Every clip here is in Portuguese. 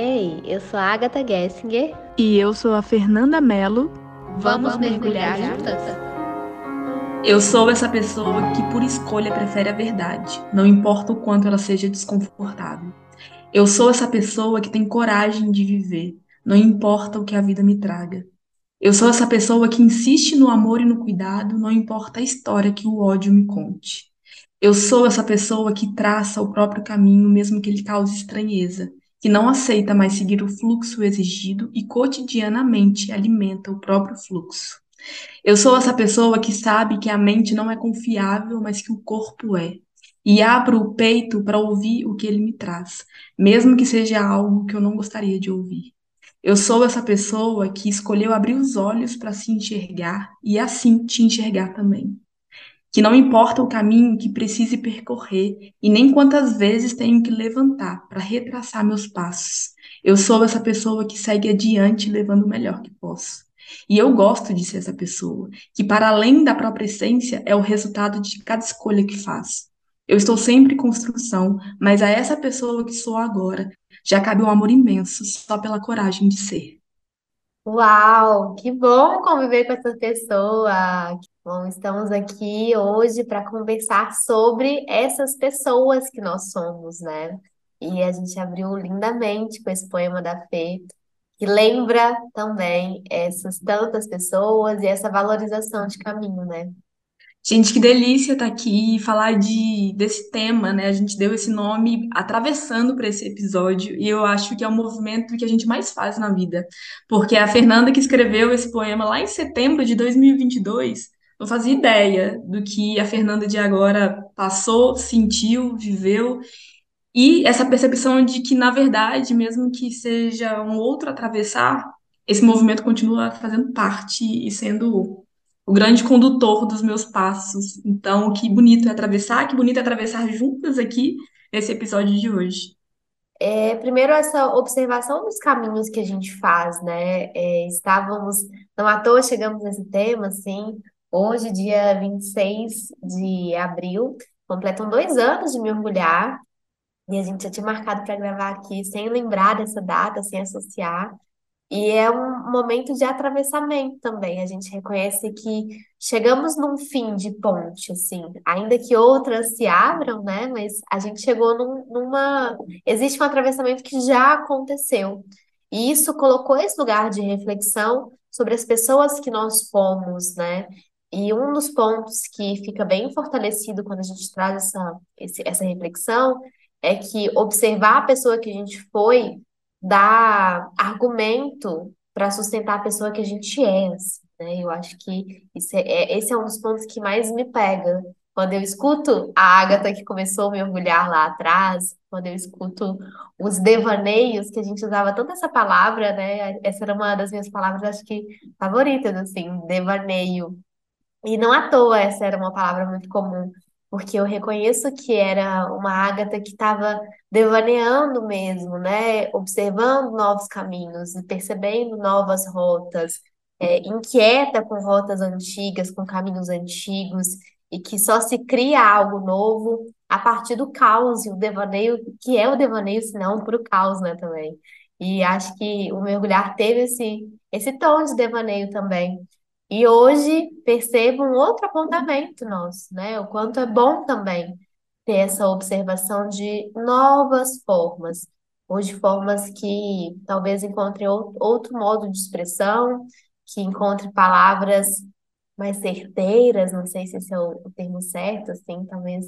Ei, eu sou a Agatha Gessinger. E eu sou a Fernanda Mello. Vamos, Vamos mergulhar, mergulhar juntas? Eu sou essa pessoa que, por escolha, prefere a verdade, não importa o quanto ela seja desconfortável. Eu sou essa pessoa que tem coragem de viver, não importa o que a vida me traga. Eu sou essa pessoa que insiste no amor e no cuidado, não importa a história que o ódio me conte. Eu sou essa pessoa que traça o próprio caminho, mesmo que ele cause estranheza, que não aceita mais seguir o fluxo exigido e cotidianamente alimenta o próprio fluxo. Eu sou essa pessoa que sabe que a mente não é confiável, mas que o corpo é. E abro o peito para ouvir o que ele me traz, mesmo que seja algo que eu não gostaria de ouvir. Eu sou essa pessoa que escolheu abrir os olhos para se enxergar e assim te enxergar também que não importa o caminho que precise percorrer e nem quantas vezes tenho que levantar para retraçar meus passos. Eu sou essa pessoa que segue adiante levando o melhor que posso. E eu gosto de ser essa pessoa, que para além da própria essência é o resultado de cada escolha que faz. Eu estou sempre em construção, mas a essa pessoa que sou agora já cabe um amor imenso só pela coragem de ser. Uau, que bom conviver com essa pessoa. Bom, estamos aqui hoje para conversar sobre essas pessoas que nós somos, né? E a gente abriu lindamente com esse poema da Fê, que lembra também essas tantas pessoas e essa valorização de caminho, né? Gente, que delícia estar aqui e falar de, desse tema, né? A gente deu esse nome atravessando para esse episódio e eu acho que é o movimento que a gente mais faz na vida, porque a Fernanda que escreveu esse poema lá em setembro de 2022 não fazia ideia do que a Fernanda de agora passou, sentiu, viveu e essa percepção de que, na verdade, mesmo que seja um outro atravessar, esse movimento continua fazendo parte e sendo o grande condutor dos meus passos. Então, que bonito é atravessar, que bonito é atravessar juntas aqui nesse episódio de hoje. É, primeiro, essa observação dos caminhos que a gente faz, né? É, estávamos, não à toa chegamos nesse tema, assim, hoje, dia 26 de abril, completam dois anos de mergulhar, e a gente já tinha marcado para gravar aqui, sem lembrar dessa data, sem associar. E é um momento de atravessamento também. A gente reconhece que chegamos num fim de ponte, assim, ainda que outras se abram, né? Mas a gente chegou num, numa. Existe um atravessamento que já aconteceu. E isso colocou esse lugar de reflexão sobre as pessoas que nós fomos, né? E um dos pontos que fica bem fortalecido quando a gente traz essa, esse, essa reflexão é que observar a pessoa que a gente foi dá argumento para sustentar a pessoa que a gente é, assim, né? Eu acho que é, é, esse é um dos pontos que mais me pega. Quando eu escuto a Agatha que começou a me orgulhar lá atrás, quando eu escuto os devaneios, que a gente usava tanto essa palavra, né? Essa era uma das minhas palavras, acho que favoritas, assim, devaneio. E não à toa essa era uma palavra muito comum porque eu reconheço que era uma Ágata que estava devaneando mesmo, né? Observando novos caminhos percebendo novas rotas, é, inquieta com rotas antigas, com caminhos antigos, e que só se cria algo novo a partir do caos e o devaneio, que é o devaneio, senão para o caos, né, também. E acho que o mergulhar teve esse, esse tom de devaneio também. E hoje percebo um outro apontamento nosso, né? O quanto é bom também ter essa observação de novas formas, hoje formas que talvez encontrem outro modo de expressão, que encontre palavras mais certeiras, não sei se esse é o, termo certo, assim, talvez,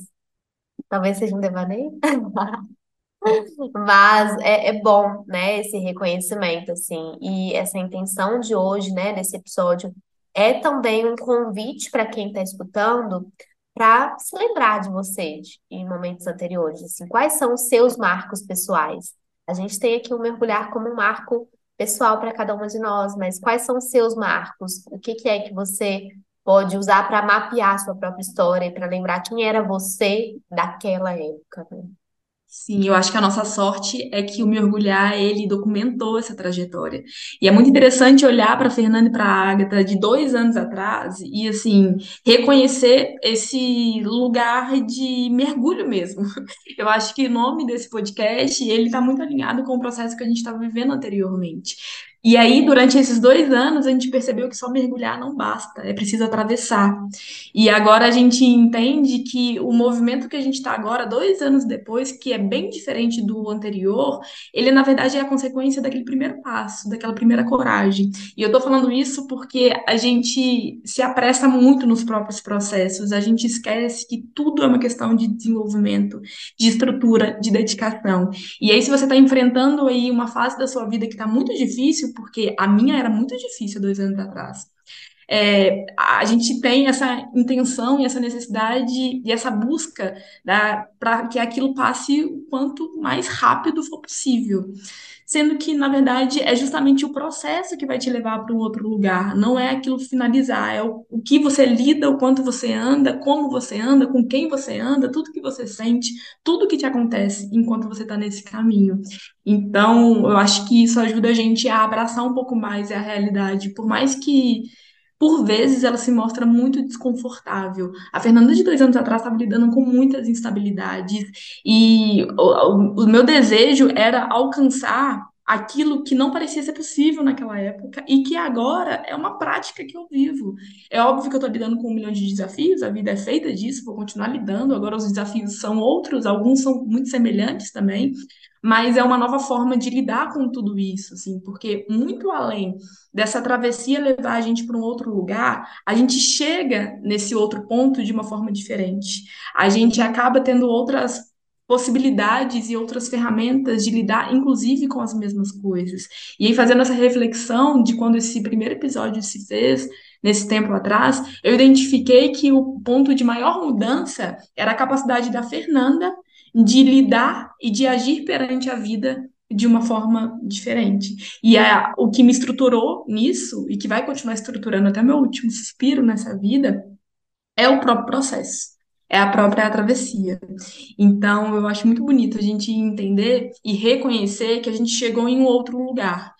talvez seja um devaneio. Mas é, é bom, né, esse reconhecimento, assim, e essa intenção de hoje, né, desse episódio, é também um convite para quem está escutando para se lembrar de você de, em momentos anteriores. Assim, quais são os seus marcos pessoais? A gente tem aqui o um mergulhar como um marco pessoal para cada uma de nós, mas quais são os seus marcos? O que, que é que você pode usar para mapear a sua própria história e para lembrar quem era você daquela época? Né? Sim, eu acho que a nossa sorte é que o Mergulhar, ele documentou essa trajetória. E é muito interessante olhar para a Fernanda e para a Agatha de dois anos atrás e, assim, reconhecer esse lugar de mergulho mesmo. Eu acho que o nome desse podcast, ele está muito alinhado com o processo que a gente estava vivendo anteriormente. E aí, durante esses dois anos, a gente percebeu que só mergulhar não basta, é preciso atravessar. E agora a gente entende que o movimento que a gente está agora, dois anos depois, que é bem diferente do anterior, ele na verdade é a consequência daquele primeiro passo, daquela primeira coragem. E eu estou falando isso porque a gente se apressa muito nos próprios processos, a gente esquece que tudo é uma questão de desenvolvimento, de estrutura, de dedicação. E aí, se você está enfrentando aí uma fase da sua vida que está muito difícil, porque a minha era muito difícil dois anos atrás. É, a gente tem essa intenção e essa necessidade e essa busca para que aquilo passe o quanto mais rápido for possível. Sendo que, na verdade, é justamente o processo que vai te levar para um outro lugar, não é aquilo finalizar, é o, o que você lida, o quanto você anda, como você anda, com quem você anda, tudo que você sente, tudo que te acontece enquanto você está nesse caminho. Então, eu acho que isso ajuda a gente a abraçar um pouco mais a realidade, por mais que por vezes ela se mostra muito desconfortável. A Fernanda de dois anos atrás estava lidando com muitas instabilidades e o, o, o meu desejo era alcançar aquilo que não parecia ser possível naquela época e que agora é uma prática que eu vivo. É óbvio que eu estou lidando com um milhão de desafios, a vida é feita disso, vou continuar lidando. Agora os desafios são outros, alguns são muito semelhantes também, mas é uma nova forma de lidar com tudo isso, assim, porque muito além dessa travessia levar a gente para um outro lugar, a gente chega nesse outro ponto de uma forma diferente. A gente acaba tendo outras possibilidades e outras ferramentas de lidar, inclusive, com as mesmas coisas. E aí, fazendo essa reflexão de quando esse primeiro episódio se fez, nesse tempo atrás, eu identifiquei que o ponto de maior mudança era a capacidade da Fernanda de lidar e de agir perante a vida de uma forma diferente. E é o que me estruturou nisso e que vai continuar estruturando até meu último suspiro nessa vida é o próprio processo. É a própria travessia. Então, eu acho muito bonito a gente entender e reconhecer que a gente chegou em um outro lugar.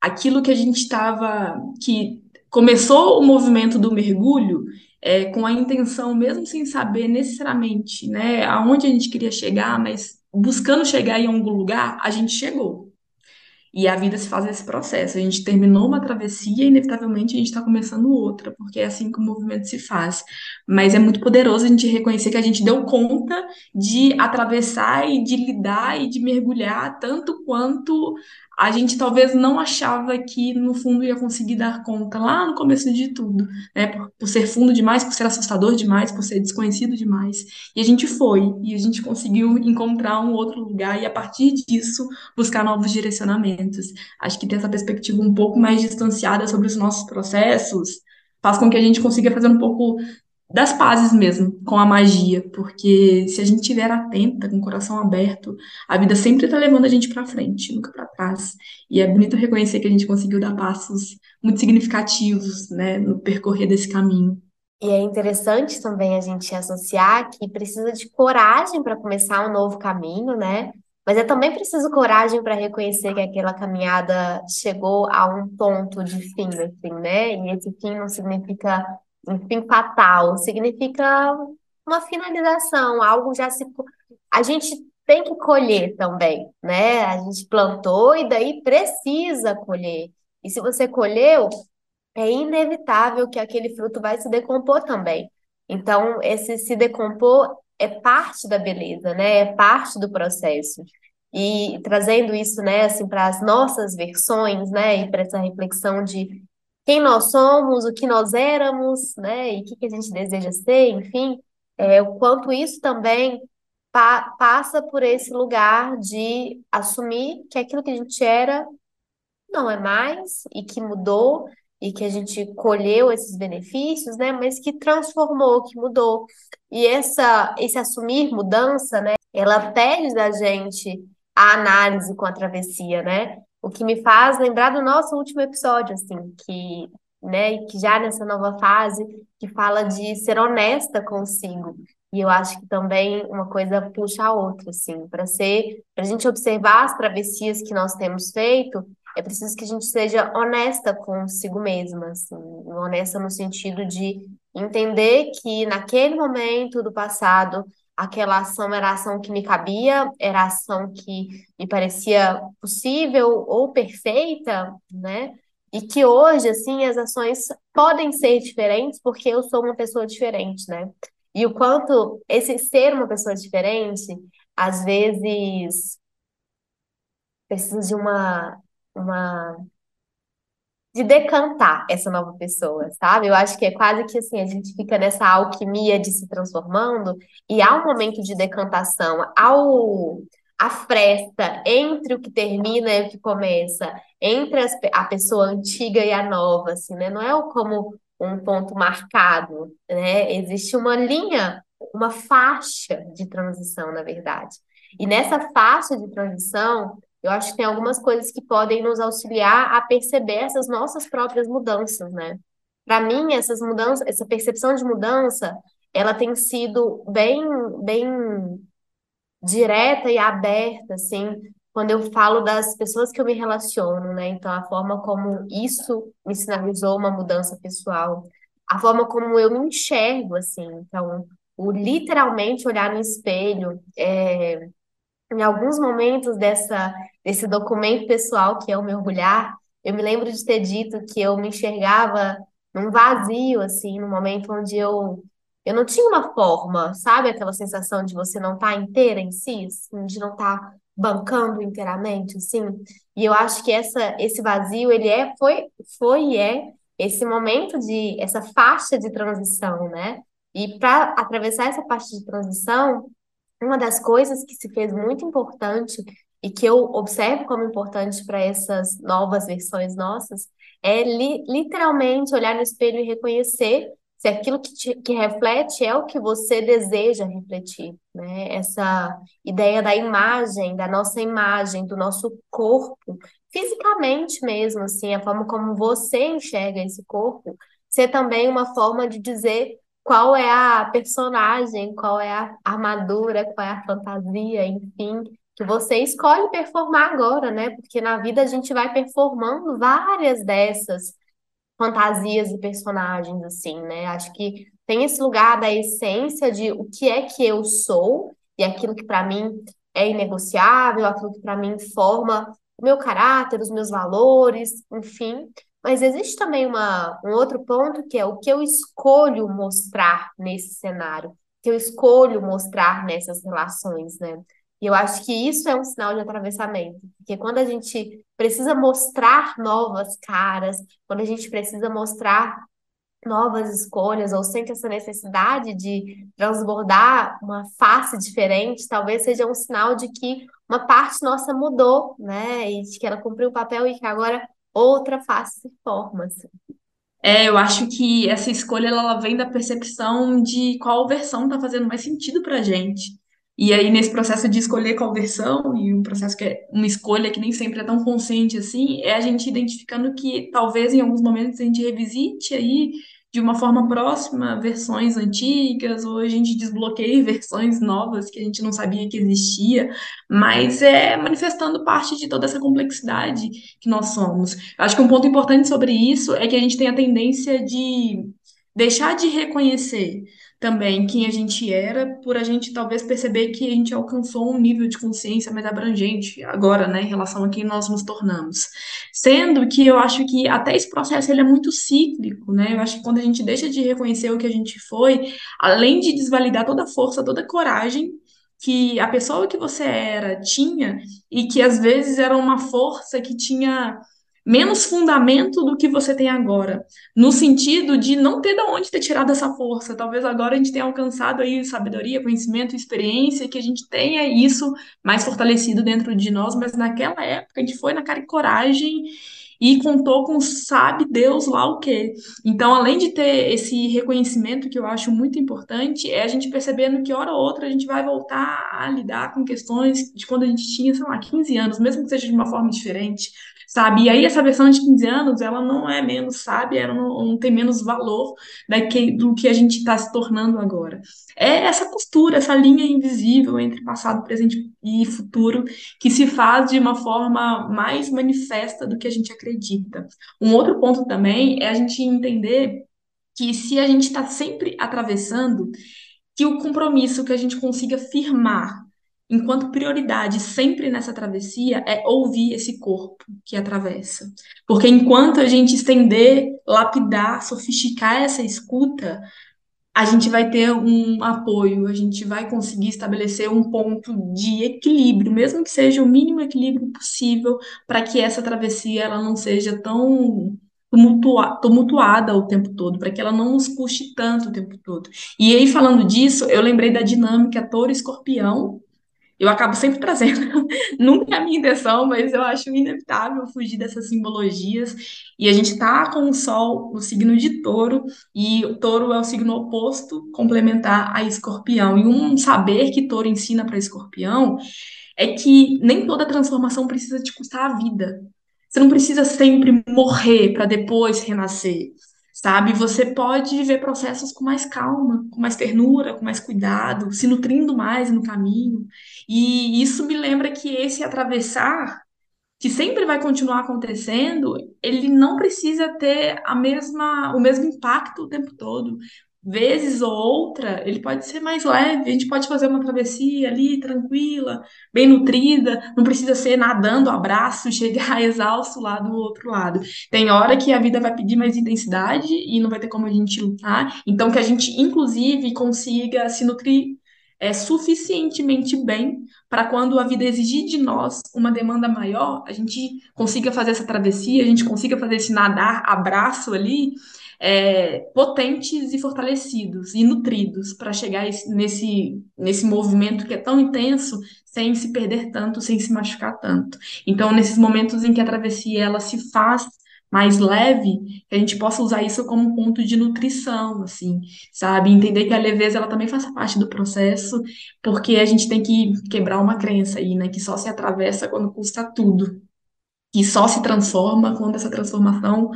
Aquilo que a gente estava, que começou o movimento do mergulho, é, com a intenção, mesmo sem saber necessariamente né, aonde a gente queria chegar, mas buscando chegar em algum lugar, a gente chegou. E a vida se faz esse processo. A gente terminou uma travessia e, inevitavelmente, a gente está começando outra, porque é assim que o movimento se faz. Mas é muito poderoso a gente reconhecer que a gente deu conta de atravessar e de lidar e de mergulhar tanto quanto a gente talvez não achava que no fundo ia conseguir dar conta lá no começo de tudo, né? Por, por, ser fundo demais, por ser assustador demais, por ser desconhecido demais. E a gente foi, e a gente conseguiu encontrar um outro lugar e a partir disso buscar novos direcionamentos. Acho que ter essa perspectiva um pouco mais distanciada sobre os nossos processos faz com que a gente consiga fazer um pouco das pazes mesmo com a magia, porque se a gente estiver atenta, com o coração aberto, a vida sempre está levando a gente para frente, nunca para trás. E é bonito reconhecer que a gente conseguiu dar passos muito significativos, né, no percorrer desse caminho. E é interessante também a gente associar que precisa de coragem para começar um novo caminho, né? Mas é também preciso coragem para reconhecer que aquela caminhada chegou a um ponto de fim, assim, né? E esse fim não significa um fim fatal, significa uma finalização, algo já se. A gente tem que colher também, né? A gente plantou e daí precisa colher. E se você colheu, é inevitável que aquele fruto vai se decompor também. Então, esse se decompor é parte da beleza, né? É parte do processo. E trazendo isso, né, assim, para as nossas versões, né, e para essa reflexão de quem nós somos, o que nós éramos, né, e o que, que a gente deseja ser, enfim, é, o quanto isso também pa passa por esse lugar de assumir que aquilo que a gente era não é mais e que mudou e que a gente colheu esses benefícios, né, mas que transformou, que mudou. E essa, esse assumir mudança, né, ela pede da gente a análise com a travessia, né? O que me faz lembrar do nosso último episódio, assim, que, né, que já nessa nova fase, que fala de ser honesta consigo. E eu acho que também uma coisa puxa a outra, assim, para ser, para a gente observar as travessias que nós temos feito, é preciso que a gente seja honesta consigo mesma, assim, honesta no sentido de entender que naquele momento do passado aquela ação era a ação que me cabia, era a ação que me parecia possível ou perfeita, né? E que hoje, assim, as ações podem ser diferentes porque eu sou uma pessoa diferente, né? E o quanto esse ser uma pessoa diferente, às vezes, precisa de uma, uma de decantar essa nova pessoa, sabe? Eu acho que é quase que assim, a gente fica nessa alquimia de se transformando e há um momento de decantação, ao a fresta entre o que termina e o que começa, entre as, a pessoa antiga e a nova, assim, né? Não é como um ponto marcado, né? Existe uma linha, uma faixa de transição, na verdade. E nessa faixa de transição, eu acho que tem algumas coisas que podem nos auxiliar a perceber essas nossas próprias mudanças, né? Para mim, essas mudanças, essa percepção de mudança, ela tem sido bem, bem direta e aberta, assim, quando eu falo das pessoas que eu me relaciono, né? Então, a forma como isso me sinalizou uma mudança pessoal, a forma como eu me enxergo, assim. Então, o literalmente olhar no espelho, é, em alguns momentos dessa, desse documento pessoal que é o mergulhar, eu me lembro de ter dito que eu me enxergava num vazio, assim, no momento onde eu, eu não tinha uma forma, sabe? Aquela sensação de você não estar tá inteira em si, assim, de não estar tá bancando inteiramente, assim. E eu acho que essa, esse vazio, ele é, foi, foi e é esse momento de, essa faixa de transição, né? E para atravessar essa faixa de transição, uma das coisas que se fez muito importante e que eu observo como importante para essas novas versões nossas é li literalmente olhar no espelho e reconhecer se aquilo que, te, que reflete é o que você deseja refletir, né? Essa ideia da imagem, da nossa imagem, do nosso corpo, fisicamente mesmo, assim, a forma como você enxerga esse corpo, ser também uma forma de dizer qual é a personagem, qual é a armadura, qual é a fantasia, enfim, que você escolhe performar agora, né? Porque na vida a gente vai performando várias dessas fantasias e personagens, assim, né? Acho que tem esse lugar da essência de o que é que eu sou e aquilo que para mim é inegociável, aquilo que para mim forma o meu caráter, os meus valores, enfim. Mas existe também uma, um outro ponto que é o que eu escolho mostrar nesse cenário, que eu escolho mostrar nessas relações, né? E eu acho que isso é um sinal de atravessamento, porque quando a gente precisa mostrar novas caras, quando a gente precisa mostrar novas escolhas, ou sente essa necessidade de transbordar uma face diferente, talvez seja um sinal de que uma parte nossa mudou, né? E de que ela cumpriu o papel e que agora outra face se forma. Assim. É, eu acho que essa escolha ela vem da percepção de qual versão está fazendo mais sentido para a gente. E aí, nesse processo de escolher qual versão, e um processo que é uma escolha que nem sempre é tão consciente assim, é a gente identificando que talvez em alguns momentos a gente revisite aí de uma forma próxima versões antigas, ou a gente desbloqueia versões novas que a gente não sabia que existia, mas é manifestando parte de toda essa complexidade que nós somos. Eu acho que um ponto importante sobre isso é que a gente tem a tendência de deixar de reconhecer também quem a gente era, por a gente talvez perceber que a gente alcançou um nível de consciência mais abrangente agora, né, em relação a quem nós nos tornamos. Sendo que eu acho que até esse processo ele é muito cíclico, né? Eu acho que quando a gente deixa de reconhecer o que a gente foi, além de desvalidar toda a força, toda a coragem que a pessoa que você era tinha e que às vezes era uma força que tinha menos fundamento do que você tem agora, no sentido de não ter de onde ter tirado essa força. Talvez agora a gente tenha alcançado aí sabedoria, conhecimento, experiência, que a gente tenha isso mais fortalecido dentro de nós, mas naquela época a gente foi na cara e coragem e contou com sabe Deus lá o quê. Então, além de ter esse reconhecimento que eu acho muito importante, é a gente percebendo que hora ou outra a gente vai voltar a lidar com questões de quando a gente tinha, sei lá, 15 anos, mesmo que seja de uma forma diferente, sabe? E aí essa versão de 15 anos, ela não é menos sábia, ela não, não tem menos valor daqui, do que a gente está se tornando agora. É essa costura, essa linha invisível entre passado, presente e futuro que se faz de uma forma mais manifesta do que a gente acredita. Um outro ponto também é a gente entender que se a gente está sempre atravessando, que o compromisso que a gente consiga firmar enquanto prioridade sempre nessa travessia é ouvir esse corpo que atravessa. Porque enquanto a gente estender, lapidar, sofisticar essa escuta, a gente vai ter um apoio, a gente vai conseguir estabelecer um ponto de equilíbrio, mesmo que seja o mínimo equilíbrio possível, para que essa travessia ela não seja tão tumultuada o tempo todo, para que ela não nos puxe tanto o tempo todo. E aí, falando disso, eu lembrei da dinâmica touro-escorpião, eu acabo sempre trazendo, nunca é a minha intenção, mas eu acho inevitável fugir dessas simbologias. E a gente está com o Sol no signo de Touro, e o Touro é o signo oposto, complementar a Escorpião. E um saber que Touro ensina para Escorpião é que nem toda transformação precisa te custar a vida. Você não precisa sempre morrer para depois renascer sabe? Você pode viver processos com mais calma, com mais ternura, com mais cuidado, se nutrindo mais no caminho. E isso me lembra que esse atravessar, que sempre vai continuar acontecendo, ele não precisa ter a mesma, o mesmo impacto o tempo todo vezes ou outra, ele pode ser mais leve, a gente pode fazer uma travessia ali, tranquila, bem nutrida, não precisa ser nadando, abraço, chegar exausto lá do outro lado. Tem hora que a vida vai pedir mais intensidade e não vai ter como a gente lutar, então que a gente, inclusive, consiga se nutrir é, suficientemente bem para quando a vida exigir de nós uma demanda maior, a gente consiga fazer essa travessia, a gente consiga fazer esse nadar, abraço ali, é, potentes e fortalecidos e nutridos para chegar nesse, nesse movimento que é tão intenso sem se perder tanto, sem se machucar tanto. Então, nesses momentos em que a travessia ela se faz mais leve, que a gente possa usar isso como um ponto de nutrição, assim, sabe? Entender que a leveza ela também faz parte do processo, porque a gente tem que quebrar uma crença aí, né? Que só se atravessa quando custa tudo. Que só se transforma quando essa transformação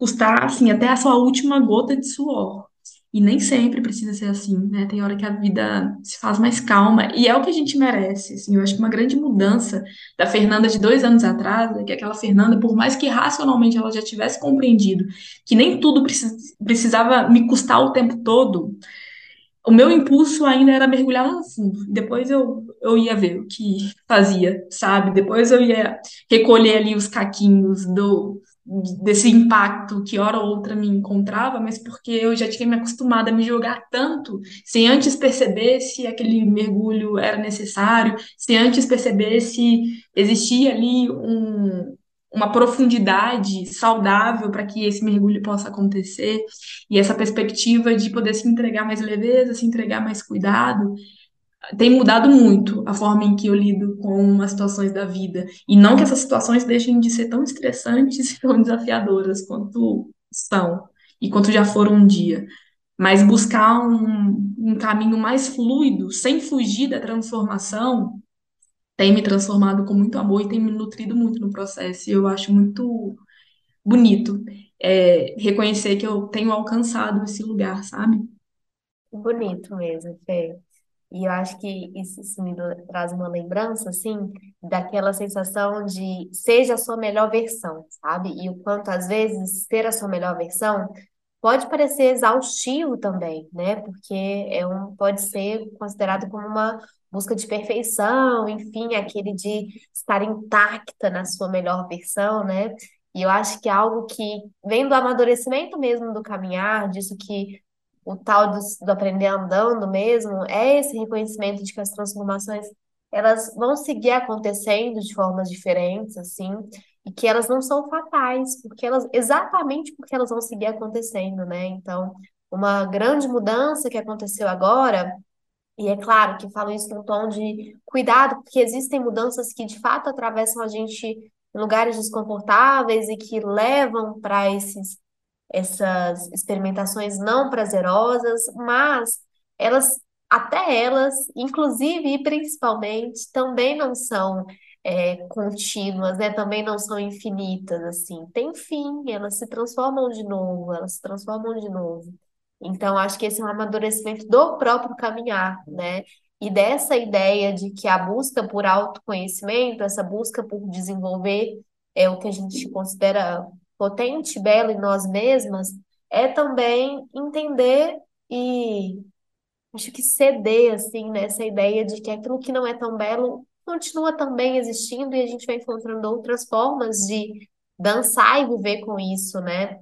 custar, assim, até a sua última gota de suor. E nem sempre precisa ser assim, né? Tem hora que a vida se faz mais calma, e é o que a gente merece, assim. Eu acho que uma grande mudança da Fernanda de dois anos atrás é que aquela Fernanda, por mais que racionalmente ela já tivesse compreendido que nem tudo precisava me custar o tempo todo, o meu impulso ainda era mergulhar lá no fundo. Depois eu, eu ia ver o que fazia, sabe? Depois eu ia recolher ali os caquinhos do, desse impacto que hora ou outra me encontrava, mas porque eu já tinha me acostumado a me jogar tanto, sem antes perceber se aquele mergulho era necessário, sem antes perceber se existia ali um, uma profundidade saudável para que esse mergulho possa acontecer, e essa perspectiva de poder se entregar mais leveza, se entregar mais cuidado, tem mudado muito a forma em que eu lido com as situações da vida. E não que essas situações deixem de ser tão estressantes e tão desafiadoras quanto são e quanto já foram um dia. Mas buscar um, um caminho mais fluido, sem fugir da transformação, tem me transformado com muito amor e tem me nutrido muito no processo. E eu acho muito bonito é, reconhecer que eu tenho alcançado esse lugar, sabe? Bonito mesmo, Fê. E eu acho que isso, isso me traz uma lembrança, assim, daquela sensação de seja a sua melhor versão, sabe? E o quanto, às vezes, ser a sua melhor versão pode parecer exaustivo também, né? Porque é um, pode ser considerado como uma busca de perfeição, enfim, aquele de estar intacta na sua melhor versão, né? E eu acho que é algo que vem do amadurecimento mesmo do caminhar, disso que o tal do, do aprender andando mesmo, é esse reconhecimento de que as transformações elas vão seguir acontecendo de formas diferentes, assim, e que elas não são fatais, porque elas, exatamente porque elas vão seguir acontecendo, né? Então, uma grande mudança que aconteceu agora, e é claro que falo isso num tom de cuidado, porque existem mudanças que de fato atravessam a gente em lugares desconfortáveis e que levam para esses essas experimentações não prazerosas, mas elas, até elas, inclusive e principalmente, também não são é, contínuas, né? Também não são infinitas, assim. Tem fim, elas se transformam de novo, elas se transformam de novo. Então, acho que esse é um amadurecimento do próprio caminhar, né? E dessa ideia de que a busca por autoconhecimento, essa busca por desenvolver é o que a gente considera potente, belo em nós mesmas, é também entender e acho que ceder assim nessa ideia de que aquilo que não é tão belo continua também existindo e a gente vai encontrando outras formas de dançar e viver com isso, né?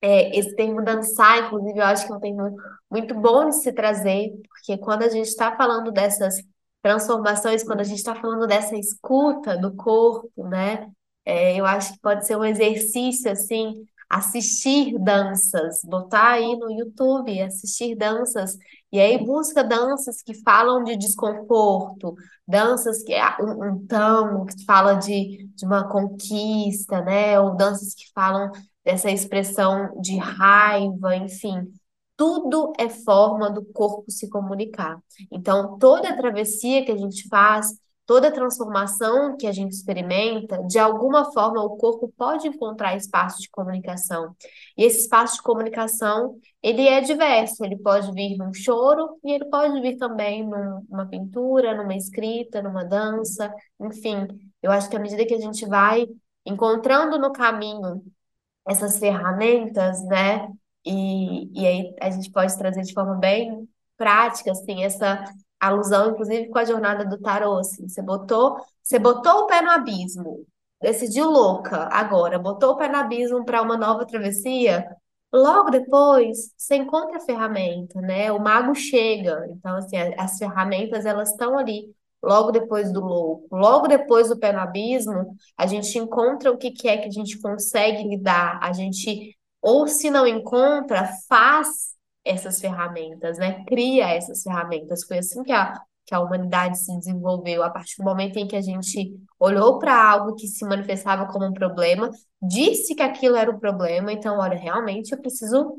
É, esse termo dançar, inclusive, eu acho que é um termo muito bom de se trazer, porque quando a gente está falando dessas transformações, quando a gente está falando dessa escuta do corpo, né? É, eu acho que pode ser um exercício, assim, assistir danças, botar aí no YouTube, assistir danças, e aí busca danças que falam de desconforto, danças que é um, um tango que fala de, de uma conquista, né? Ou danças que falam dessa expressão de raiva, enfim. Tudo é forma do corpo se comunicar. Então, toda a travessia que a gente faz, toda transformação que a gente experimenta, de alguma forma o corpo pode encontrar espaço de comunicação. E esse espaço de comunicação, ele é diverso, ele pode vir num choro e ele pode vir também numa pintura, numa escrita, numa dança, enfim. Eu acho que à medida que a gente vai encontrando no caminho essas ferramentas, né? E, e aí a gente pode trazer de forma bem prática, assim, essa alusão, inclusive, com a jornada do tarô, assim, você botou, você botou o pé no abismo, decidiu louca agora, botou o pé no abismo para uma nova travessia, logo depois você encontra a ferramenta, né? O mago chega, então assim, as ferramentas elas estão ali. Logo depois do louco, logo depois do pé no abismo, a gente encontra o que que é que a gente consegue lidar, a gente ou se não encontra, faz essas ferramentas, né? Cria essas ferramentas. Foi assim que a, que a humanidade se desenvolveu, a partir do momento em que a gente olhou para algo que se manifestava como um problema, disse que aquilo era um problema, então, olha, realmente eu preciso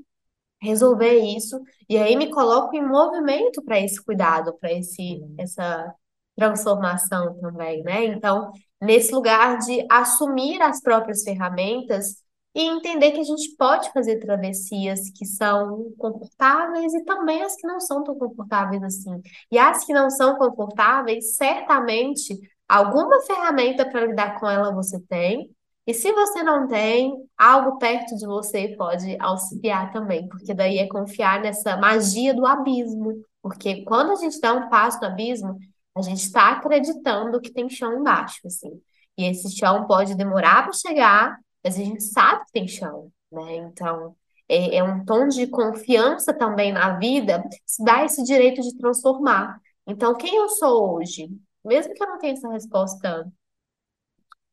resolver isso, e aí me coloco em movimento para esse cuidado, para esse essa transformação também, né? Então, nesse lugar de assumir as próprias ferramentas e entender que a gente pode fazer travessias que são confortáveis e também as que não são tão confortáveis assim. E as que não são confortáveis, certamente alguma ferramenta para lidar com ela você tem. E se você não tem, algo perto de você pode auxiliar também, porque daí é confiar nessa magia do abismo. Porque quando a gente dá um passo no abismo, a gente está acreditando que tem chão embaixo, assim. E esse chão pode demorar para chegar, mas a gente sabe que tem chão, né? Então, é, é um tom de confiança também na vida, se dá esse direito de transformar. Então, quem eu sou hoje? Mesmo que eu não tenha essa resposta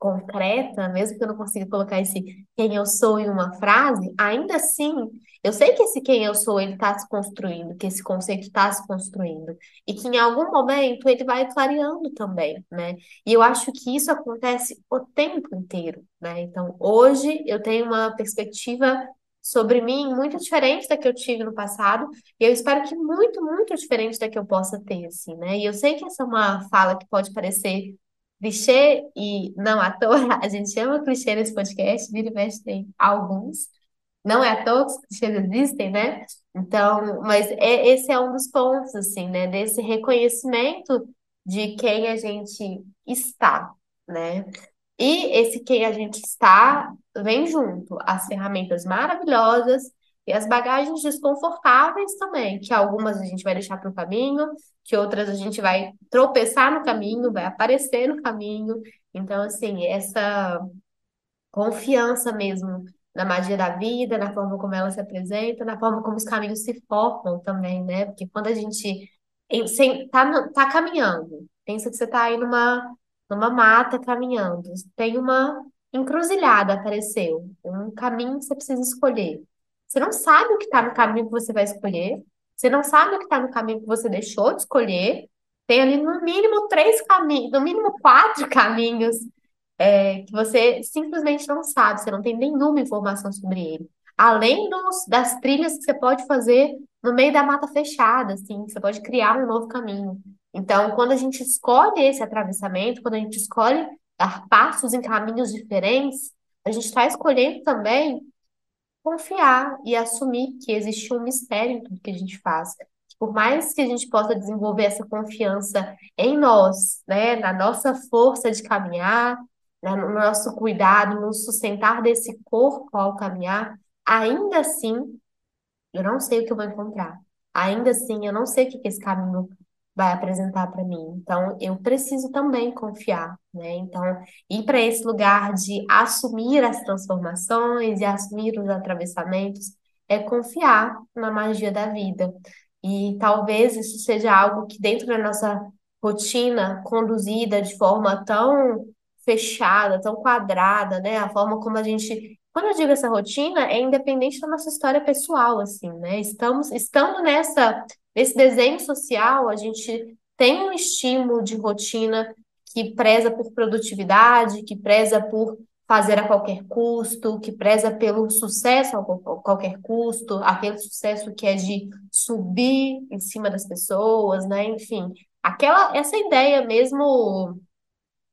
concreta, mesmo que eu não consiga colocar esse quem eu sou em uma frase, ainda assim, eu sei que esse quem eu sou ele está se construindo, que esse conceito está se construindo e que em algum momento ele vai clareando também, né? E eu acho que isso acontece o tempo inteiro, né? Então, hoje eu tenho uma perspectiva sobre mim muito diferente da que eu tive no passado, e eu espero que muito, muito diferente da que eu possa ter, assim, né? E eu sei que essa é uma fala que pode parecer clichê, e não à toa, a gente chama clichê nesse podcast, vira e mexe tem alguns. Não é à toa que os clichês existem, né? Então, mas é, esse é um dos pontos, assim, né? Desse reconhecimento de quem a gente está, né? E esse quem a gente está vem junto as ferramentas maravilhosas e as bagagens desconfortáveis também, que algumas a gente vai deixar para o caminho, que outras a gente vai tropeçar no caminho, vai aparecer no caminho. Então, assim, essa confiança mesmo na magia da vida, na forma como ela se apresenta, na forma como os caminhos se formam também, né? Porque quando a gente está tá caminhando, pensa que você está aí numa, numa mata caminhando, tem uma encruzilhada apareceu, um caminho que você precisa escolher. Você não sabe o que está no caminho que você vai escolher, você não sabe o que está no caminho que você deixou de escolher. Tem ali no mínimo três caminhos, no mínimo quatro caminhos é, que você simplesmente não sabe, você não tem nenhuma informação sobre ele. Além dos, das trilhas que você pode fazer no meio da mata fechada, assim, você pode criar um novo caminho. Então, quando a gente escolhe esse atravessamento, quando a gente escolhe dar passos em caminhos diferentes, a gente está escolhendo também confiar e assumir que existe um mistério em tudo que a gente faz. Por mais que a gente possa desenvolver essa confiança em nós, né, na nossa força de caminhar, né, no nosso cuidado, no sustentar desse corpo ao caminhar, ainda assim, eu não sei o que eu vou encontrar. Ainda assim, eu não sei o que esse caminho vai apresentar para mim. Então, eu preciso também confiar, né? Então, ir para esse lugar de assumir as transformações e assumir os atravessamentos é confiar na magia da vida. E talvez isso seja algo que dentro da nossa rotina conduzida de forma tão fechada, tão quadrada, né? A forma como a gente quando eu digo essa rotina, é independente da nossa história pessoal, assim, né? Estamos, estando nessa Nesse desenho social, a gente tem um estímulo de rotina que preza por produtividade, que preza por fazer a qualquer custo, que preza pelo sucesso a qualquer custo, aquele sucesso que é de subir em cima das pessoas, né? Enfim, aquela essa ideia mesmo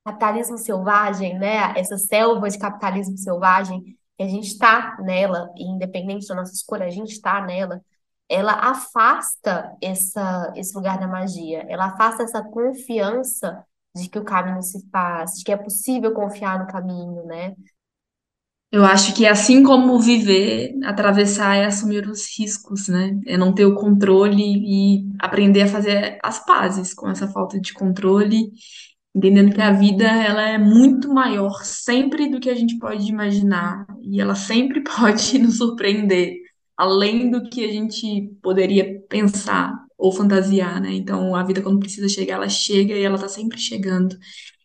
capitalismo selvagem, né? Essa selva de capitalismo selvagem a gente está nela, e independente da nossa escolha, a gente está nela ela afasta essa, esse lugar da magia, ela afasta essa confiança de que o caminho se faz, de que é possível confiar no caminho, né? Eu acho que assim como viver, atravessar é assumir os riscos, né? É não ter o controle e aprender a fazer as pazes com essa falta de controle, entendendo que a vida ela é muito maior sempre do que a gente pode imaginar e ela sempre pode nos surpreender além do que a gente poderia pensar ou fantasiar, né? Então, a vida, quando precisa chegar, ela chega e ela tá sempre chegando.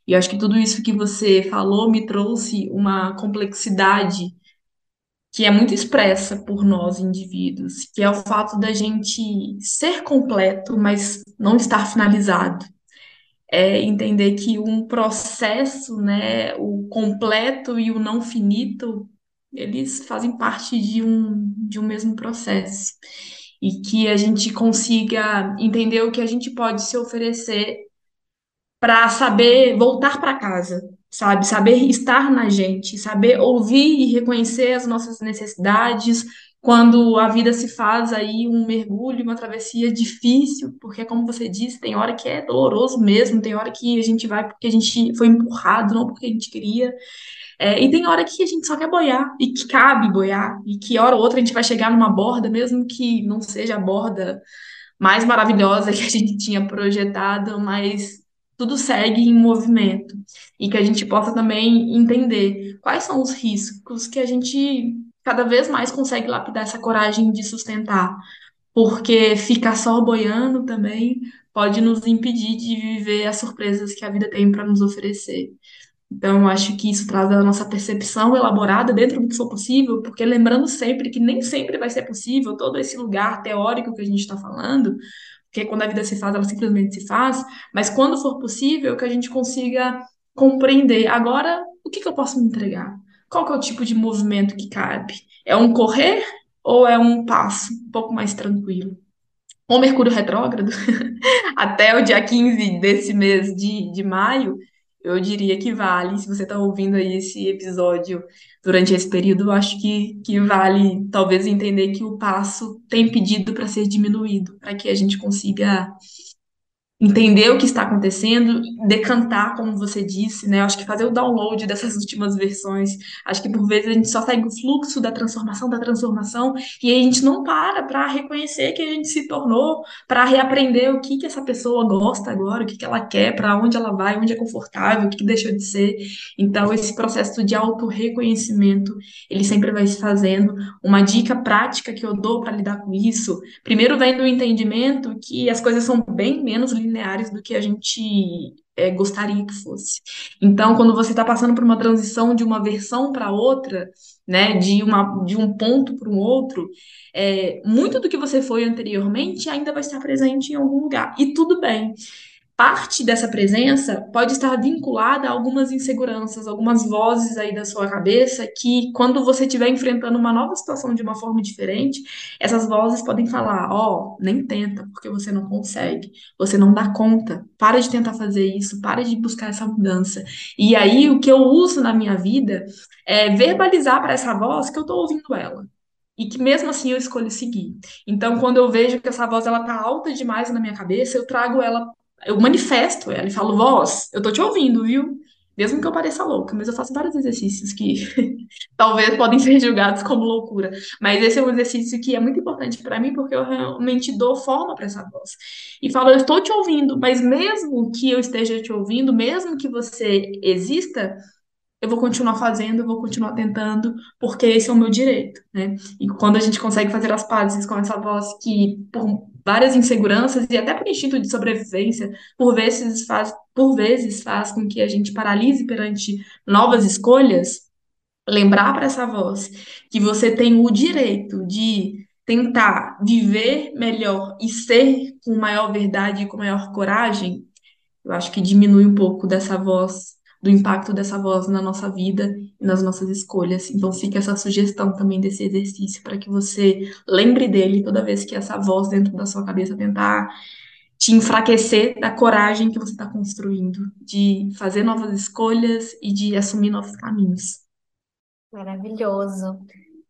E eu acho que tudo isso que você falou me trouxe uma complexidade que é muito expressa por nós indivíduos, que é o fato da gente ser completo, mas não estar finalizado. É entender que um processo, né, o completo e o não finito, eles fazem parte de um, de um mesmo processo. E que a gente consiga entender o que a gente pode se oferecer para saber voltar para casa, sabe? Saber estar na gente, saber ouvir e reconhecer as nossas necessidades quando a vida se faz aí um mergulho, uma travessia difícil, porque como você disse, tem hora que é doloroso mesmo, tem hora que a gente vai porque a gente foi empurrado, não porque a gente queria. É, e tem hora que a gente só quer boiar, e que cabe boiar, e que hora ou outra a gente vai chegar numa borda, mesmo que não seja a borda mais maravilhosa que a gente tinha projetado, mas tudo segue em movimento. E que a gente possa também entender quais são os riscos que a gente cada vez mais consegue lapidar essa coragem de sustentar. Porque ficar só boiando também pode nos impedir de viver as surpresas que a vida tem para nos oferecer. Então, acho que isso traz a nossa percepção elaborada dentro do que for possível, porque lembrando sempre que nem sempre vai ser possível todo esse lugar teórico que a gente está falando, porque quando a vida se faz, ela simplesmente se faz, mas quando for possível, que a gente consiga compreender. Agora, o que, que eu posso me entregar? Qual que é o tipo de movimento que cabe? É um correr ou é um passo um pouco mais tranquilo? Com Mercúrio retrógrado, até o dia 15 desse mês de, de maio, eu diria que vale, se você está ouvindo aí esse episódio durante esse período, eu acho que, que vale talvez entender que o passo tem pedido para ser diminuído, para que a gente consiga entender o que está acontecendo, decantar, como você disse, né? Acho que fazer o download dessas últimas versões. Acho que por vezes a gente só segue o fluxo da transformação, da transformação, e a gente não para para reconhecer que a gente se tornou, para reaprender o que que essa pessoa gosta agora, o que que ela quer, para onde ela vai, onde é confortável, o que, que deixou de ser. Então, esse processo de auto-reconhecimento, ele sempre vai se fazendo. Uma dica prática que eu dou para lidar com isso, primeiro vem do entendimento que as coisas são bem menos lineares do que a gente é, gostaria que fosse. Então, quando você está passando por uma transição de uma versão para outra, né, de, uma, de um ponto para um outro, é, muito do que você foi anteriormente ainda vai estar presente em algum lugar. E tudo bem. Parte dessa presença pode estar vinculada a algumas inseguranças, algumas vozes aí da sua cabeça que, quando você estiver enfrentando uma nova situação de uma forma diferente, essas vozes podem falar: Ó, oh, nem tenta, porque você não consegue, você não dá conta, para de tentar fazer isso, para de buscar essa mudança. E aí, o que eu uso na minha vida é verbalizar para essa voz que eu estou ouvindo ela e que mesmo assim eu escolho seguir. Então, quando eu vejo que essa voz ela tá alta demais na minha cabeça, eu trago ela eu manifesto ela e falo, voz, eu tô te ouvindo, viu? Mesmo que eu pareça louca, mas eu faço vários exercícios que talvez podem ser julgados como loucura. Mas esse é um exercício que é muito importante para mim, porque eu realmente dou forma para essa voz. E falo, eu estou te ouvindo, mas mesmo que eu esteja te ouvindo, mesmo que você exista, eu vou continuar fazendo, eu vou continuar tentando, porque esse é o meu direito, né? E quando a gente consegue fazer as pazes com essa voz que, por várias inseguranças e até por instinto de sobrevivência, por vezes faz, por vezes faz com que a gente paralise perante novas escolhas, lembrar para essa voz que você tem o direito de tentar viver melhor e ser com maior verdade e com maior coragem, eu acho que diminui um pouco dessa voz do impacto dessa voz na nossa vida e nas nossas escolhas. Então fica essa sugestão também desse exercício para que você lembre dele toda vez que essa voz dentro da sua cabeça tentar te enfraquecer da coragem que você está construindo, de fazer novas escolhas e de assumir novos caminhos. Maravilhoso.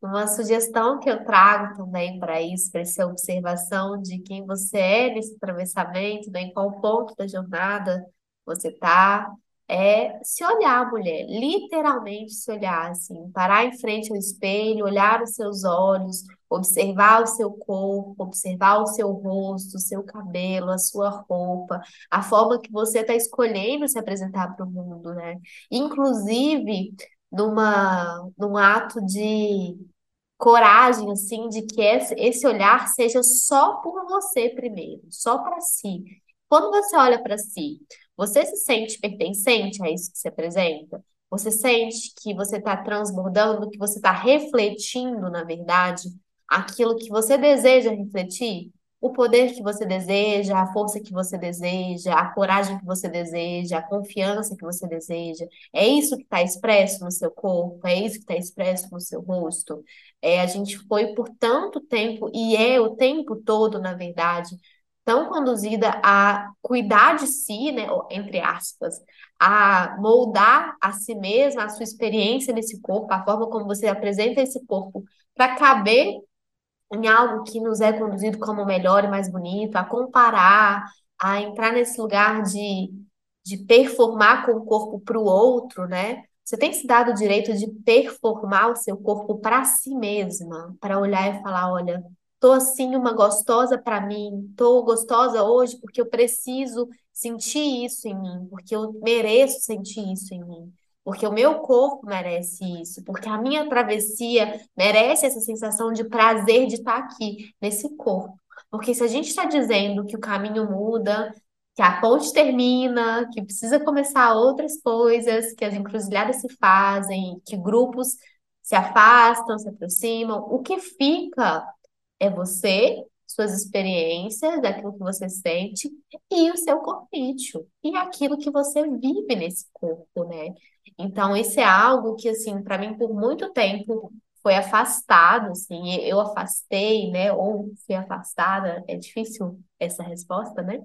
Uma sugestão que eu trago também para isso, para essa observação de quem você é nesse atravessamento, né, em qual ponto da jornada você está, é se olhar, mulher, literalmente se olhar, assim, parar em frente ao espelho, olhar os seus olhos, observar o seu corpo, observar o seu rosto, o seu cabelo, a sua roupa, a forma que você está escolhendo se apresentar para o mundo, né? Inclusive, numa, num ato de coragem, assim, de que esse, esse olhar seja só por você primeiro, só para si. Quando você olha para si, você se sente pertencente a isso que se apresenta? Você sente que você está transbordando, que você está refletindo, na verdade, aquilo que você deseja refletir? O poder que você deseja, a força que você deseja, a coragem que você deseja, a confiança que você deseja. É isso que está expresso no seu corpo? É isso que está expresso no seu rosto? É, a gente foi por tanto tempo, e é o tempo todo, na verdade, tão conduzida a cuidar de si, né, entre aspas, a moldar a si mesma, a sua experiência nesse corpo, a forma como você apresenta esse corpo para caber em algo que nos é conduzido como melhor e mais bonito, a comparar, a entrar nesse lugar de, de performar com o corpo para o outro, né? Você tem se dado o direito de performar o seu corpo para si mesma, para olhar e falar, olha, tô assim uma gostosa para mim, tô gostosa hoje porque eu preciso sentir isso em mim, porque eu mereço sentir isso em mim, porque o meu corpo merece isso, porque a minha travessia merece essa sensação de prazer de estar aqui nesse corpo. Porque se a gente está dizendo que o caminho muda, que a ponte termina, que precisa começar outras coisas, que as encruzilhadas se fazem, que grupos se afastam, se aproximam, o que fica é você, suas experiências, daquilo que você sente e o seu corpício e aquilo que você vive nesse corpo, né? Então, isso é algo que, assim, para mim, por muito tempo foi afastado, assim, eu afastei, né? Ou fui afastada, é difícil essa resposta, né?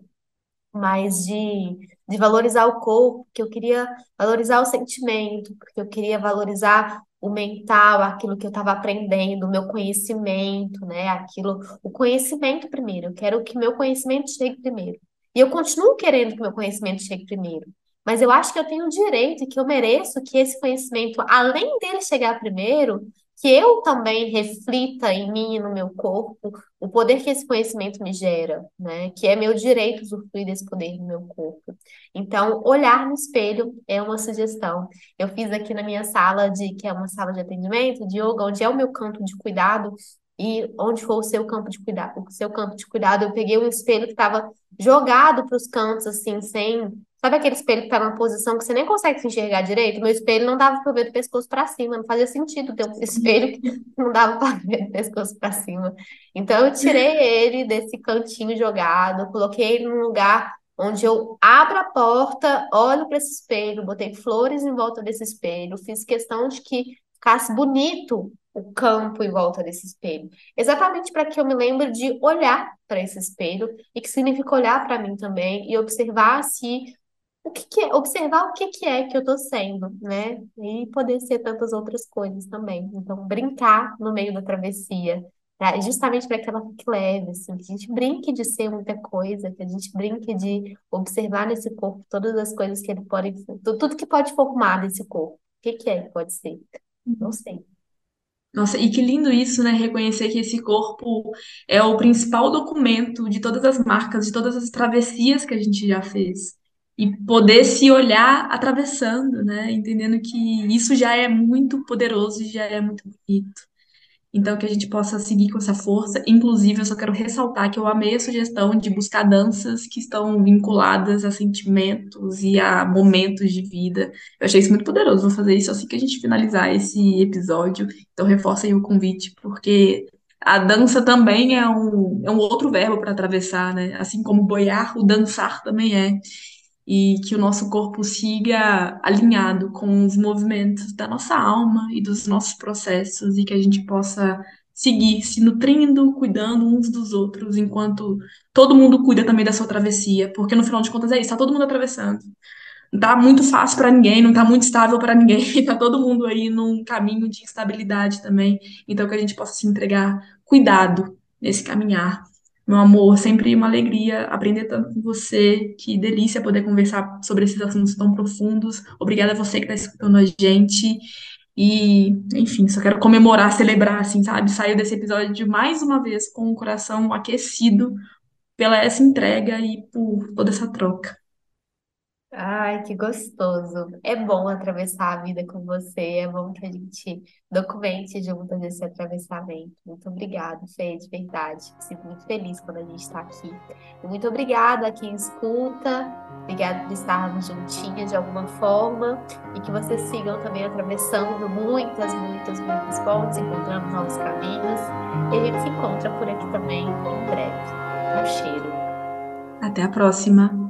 Mas de, de valorizar o corpo, que eu queria valorizar o sentimento, porque eu queria valorizar o mental, aquilo que eu estava aprendendo, o meu conhecimento, né? Aquilo, o conhecimento primeiro. Eu quero que meu conhecimento chegue primeiro. E eu continuo querendo que meu conhecimento chegue primeiro. Mas eu acho que eu tenho o direito e que eu mereço que esse conhecimento, além dele chegar primeiro, que eu também reflita em mim e no meu corpo o poder que esse conhecimento me gera, né? Que é meu direito usufruir desse poder no meu corpo. Então, olhar no espelho é uma sugestão. Eu fiz aqui na minha sala de, que é uma sala de atendimento, de yoga, onde é o meu canto de cuidado, e onde for o seu campo de cuidado, o seu campo de cuidado, eu peguei um espelho que estava jogado para os cantos, assim, sem Sabe aquele espelho que tá numa posição que você nem consegue se enxergar direito? Meu espelho não dava para ver do pescoço para cima, não fazia sentido ter um espelho que não dava para ver do pescoço para cima. Então eu tirei ele desse cantinho jogado, coloquei ele num lugar onde eu abro a porta, olho para esse espelho, botei flores em volta desse espelho, fiz questão de que ficasse bonito o campo em volta desse espelho. Exatamente para que eu me lembre de olhar para esse espelho e que significa olhar para mim também e observar se o que, que é, observar o que, que é que eu estou sendo, né? E poder ser tantas outras coisas também. Então, brincar no meio da travessia, pra, justamente para que ela fique leve, assim, que a gente brinque de ser muita coisa, que a gente brinque de observar nesse corpo todas as coisas que ele pode, tudo que pode formar nesse corpo. O que, que é que pode ser? Não sei. Nossa, e que lindo isso, né? Reconhecer que esse corpo é o principal documento de todas as marcas, de todas as travessias que a gente já fez. E poder se olhar atravessando, né? Entendendo que isso já é muito poderoso e já é muito bonito. Então, que a gente possa seguir com essa força. Inclusive, eu só quero ressaltar que eu amei a sugestão de buscar danças que estão vinculadas a sentimentos e a momentos de vida. Eu achei isso muito poderoso. Vou fazer isso assim que a gente finalizar esse episódio. Então, reforça aí o convite, porque a dança também é um, é um outro verbo para atravessar, né? Assim como boiar, o dançar também é e que o nosso corpo siga alinhado com os movimentos da nossa alma e dos nossos processos e que a gente possa seguir se nutrindo, cuidando uns dos outros, enquanto todo mundo cuida também da sua travessia, porque no final de contas é isso, tá todo mundo atravessando. Não tá muito fácil para ninguém, não tá muito estável para ninguém, tá todo mundo aí num caminho de instabilidade também. Então que a gente possa se entregar cuidado nesse caminhar meu amor, sempre uma alegria aprender tanto com você. Que delícia poder conversar sobre esses assuntos tão profundos. Obrigada a você que está escutando a gente. E, enfim, só quero comemorar, celebrar, assim, sabe? Saiu desse episódio mais uma vez com o coração aquecido pela essa entrega e por toda essa troca. Ai, que gostoso. É bom atravessar a vida com você, é bom que a gente documente juntas esse atravessamento. Muito obrigada, Fê, de verdade. Fico muito feliz quando a gente está aqui. Muito obrigada a quem escuta, obrigada por estarmos juntinhas de alguma forma e que vocês sigam também atravessando muitas, muitas, muitas pontes, encontrando novos caminhos. E a gente se encontra por aqui também em breve. Um cheiro. Até a próxima.